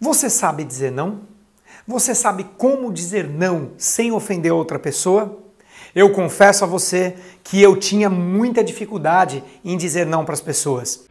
Você sabe dizer não? Você sabe como dizer não sem ofender outra pessoa? Eu confesso a você que eu tinha muita dificuldade em dizer não para as pessoas.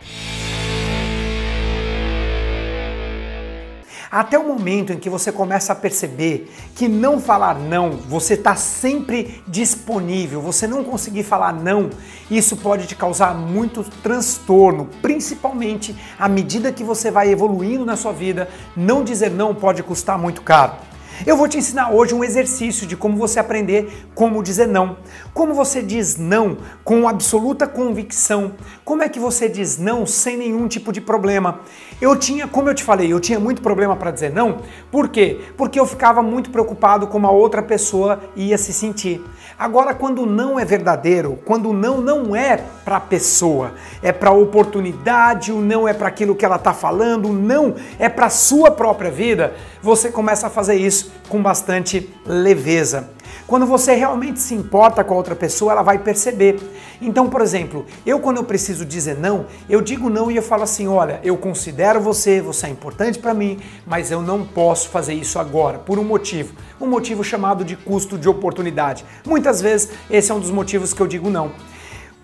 Até o momento em que você começa a perceber que não falar não, você está sempre disponível, você não conseguir falar não, isso pode te causar muito transtorno, principalmente à medida que você vai evoluindo na sua vida. Não dizer não pode custar muito caro. Eu vou te ensinar hoje um exercício de como você aprender como dizer não. Como você diz não com absoluta convicção. Como é que você diz não sem nenhum tipo de problema. Eu tinha, como eu te falei, eu tinha muito problema para dizer não. Por quê? Porque eu ficava muito preocupado como a outra pessoa ia se sentir. Agora, quando não é verdadeiro, quando não não é para a pessoa, é para a oportunidade, o não é para aquilo que ela está falando, o não é para a sua própria vida, você começa a fazer isso com bastante leveza. Quando você realmente se importa com a outra pessoa, ela vai perceber. Então, por exemplo, eu quando eu preciso dizer não, eu digo não e eu falo assim: olha, eu considero você, você é importante para mim, mas eu não posso fazer isso agora, por um motivo. Um motivo chamado de custo de oportunidade. Muitas vezes esse é um dos motivos que eu digo não.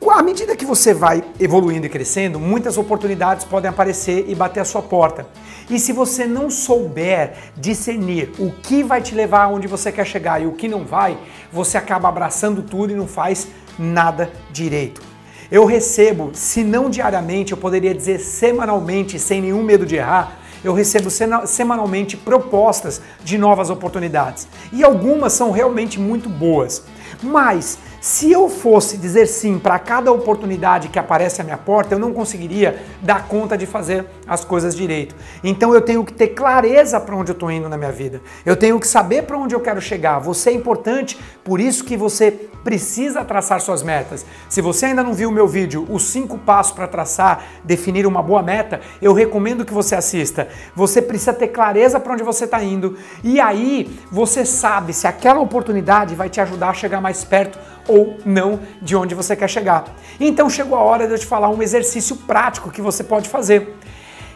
À medida que você vai evoluindo e crescendo, muitas oportunidades podem aparecer e bater a sua porta. E se você não souber discernir o que vai te levar aonde você quer chegar e o que não vai, você acaba abraçando tudo e não faz nada direito. Eu recebo, se não diariamente, eu poderia dizer semanalmente, sem nenhum medo de errar, eu recebo semanalmente propostas de novas oportunidades. E algumas são realmente muito boas. Mas se eu fosse dizer sim para cada oportunidade que aparece à minha porta, eu não conseguiria dar conta de fazer as coisas direito. Então eu tenho que ter clareza para onde eu estou indo na minha vida. Eu tenho que saber para onde eu quero chegar. Você é importante, por isso que você precisa traçar suas metas. Se você ainda não viu o meu vídeo, os cinco passos para traçar, definir uma boa meta, eu recomendo que você assista. Você precisa ter clareza para onde você está indo e aí você sabe se aquela oportunidade vai te ajudar a chegar mais perto ou não de onde você quer chegar. Então chegou a hora de eu te falar um exercício prático que você pode fazer.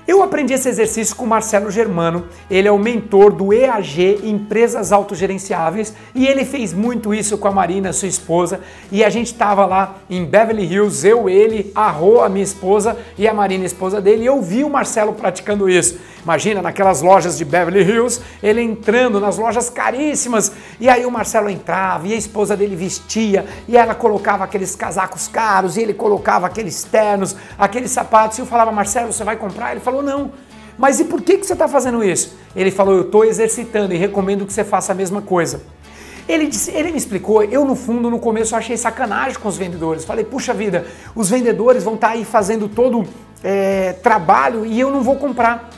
Eu aprendi esse exercício com o Marcelo Germano, ele é o mentor do EAG Empresas Autogerenciáveis e ele fez muito isso com a Marina, sua esposa, e a gente estava lá em Beverly Hills, eu, ele, a Rô, a minha esposa e a Marina, a esposa dele, e eu vi o Marcelo praticando isso. Imagina, naquelas lojas de Beverly Hills, ele entrando nas lojas caríssimas, e aí o Marcelo entrava e a esposa dele vestia, e ela colocava aqueles casacos caros, e ele colocava aqueles ternos, aqueles sapatos, e eu falava, Marcelo, você vai comprar? Ele falou, falou: não. Mas e por que, que você está fazendo isso? Ele falou: eu estou exercitando e recomendo que você faça a mesma coisa. Ele, disse, ele me explicou, eu no fundo, no começo, achei sacanagem com os vendedores. Falei, puxa vida, os vendedores vão estar tá aí fazendo todo é, trabalho e eu não vou comprar.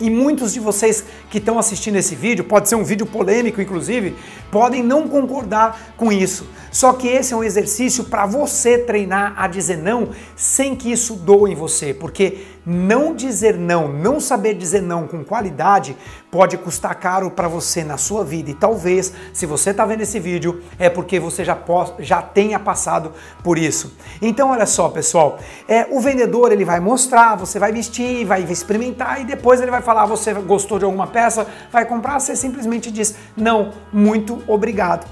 E muitos de vocês que estão assistindo esse vídeo, pode ser um vídeo polêmico inclusive, podem não concordar com isso. Só que esse é um exercício para você treinar a dizer não sem que isso doa em você, porque não dizer não, não saber dizer não com qualidade pode custar caro para você na sua vida. E talvez, se você está vendo esse vídeo, é porque você já, já tenha passado por isso. Então, olha só, pessoal, é, o vendedor ele vai mostrar, você vai vestir, vai experimentar e depois ele vai falar, você gostou de alguma peça, vai comprar, você simplesmente diz, não, muito obrigado.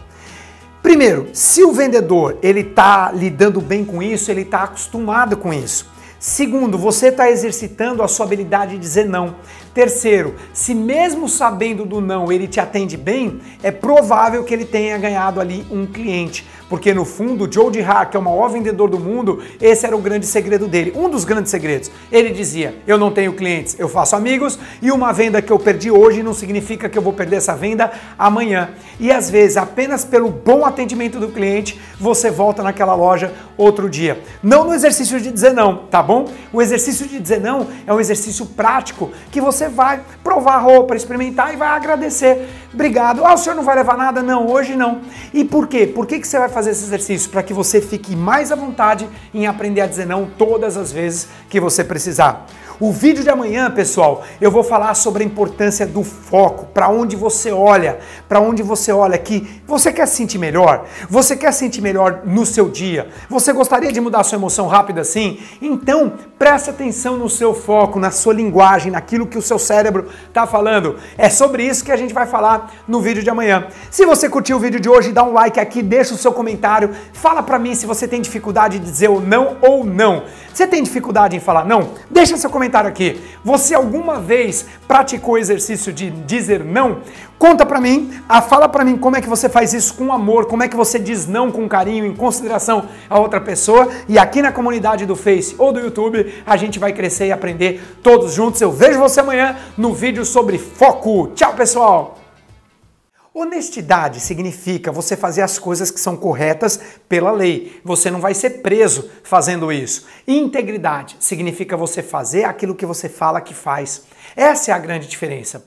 Primeiro, se o vendedor ele está lidando bem com isso, ele está acostumado com isso. Segundo, você está exercitando a sua habilidade de dizer não. Terceiro, se mesmo sabendo do não ele te atende bem, é provável que ele tenha ganhado ali um cliente. Porque no fundo, Joe de Hack, que é o maior vendedor do mundo, esse era o grande segredo dele. Um dos grandes segredos. Ele dizia: Eu não tenho clientes, eu faço amigos e uma venda que eu perdi hoje não significa que eu vou perder essa venda amanhã. E às vezes, apenas pelo bom atendimento do cliente, você volta naquela loja outro dia. Não no exercício de dizer não, tá bom? O exercício de dizer não é um exercício prático que você vai provar a roupa, experimentar e vai agradecer. Obrigado. Ah, o senhor não vai levar nada? Não, hoje não. E por quê? Por que, que você vai fazer esse exercício? Para que você fique mais à vontade em aprender a dizer não todas as vezes que você precisar. O vídeo de amanhã, pessoal, eu vou falar sobre a importância do foco, para onde você olha, para onde você olha que você quer se sentir melhor, você quer se sentir melhor no seu dia, você gostaria de mudar sua emoção rápido assim? Então, preste atenção no seu foco, na sua linguagem, naquilo que o seu cérebro está falando. É sobre isso que a gente vai falar no vídeo de amanhã. Se você curtiu o vídeo de hoje, dá um like aqui, deixa o seu comentário, fala para mim se você tem dificuldade de dizer o não ou não. Você tem dificuldade em falar não? Deixa seu comentário aqui. Você alguma vez praticou o exercício de dizer não? Conta pra mim, ah, fala pra mim como é que você faz isso com amor, como é que você diz não com carinho, em consideração a outra pessoa. E aqui na comunidade do Face ou do YouTube, a gente vai crescer e aprender todos juntos. Eu vejo você amanhã no vídeo sobre foco. Tchau, pessoal! Honestidade significa você fazer as coisas que são corretas pela lei. Você não vai ser preso fazendo isso. Integridade significa você fazer aquilo que você fala que faz. Essa é a grande diferença.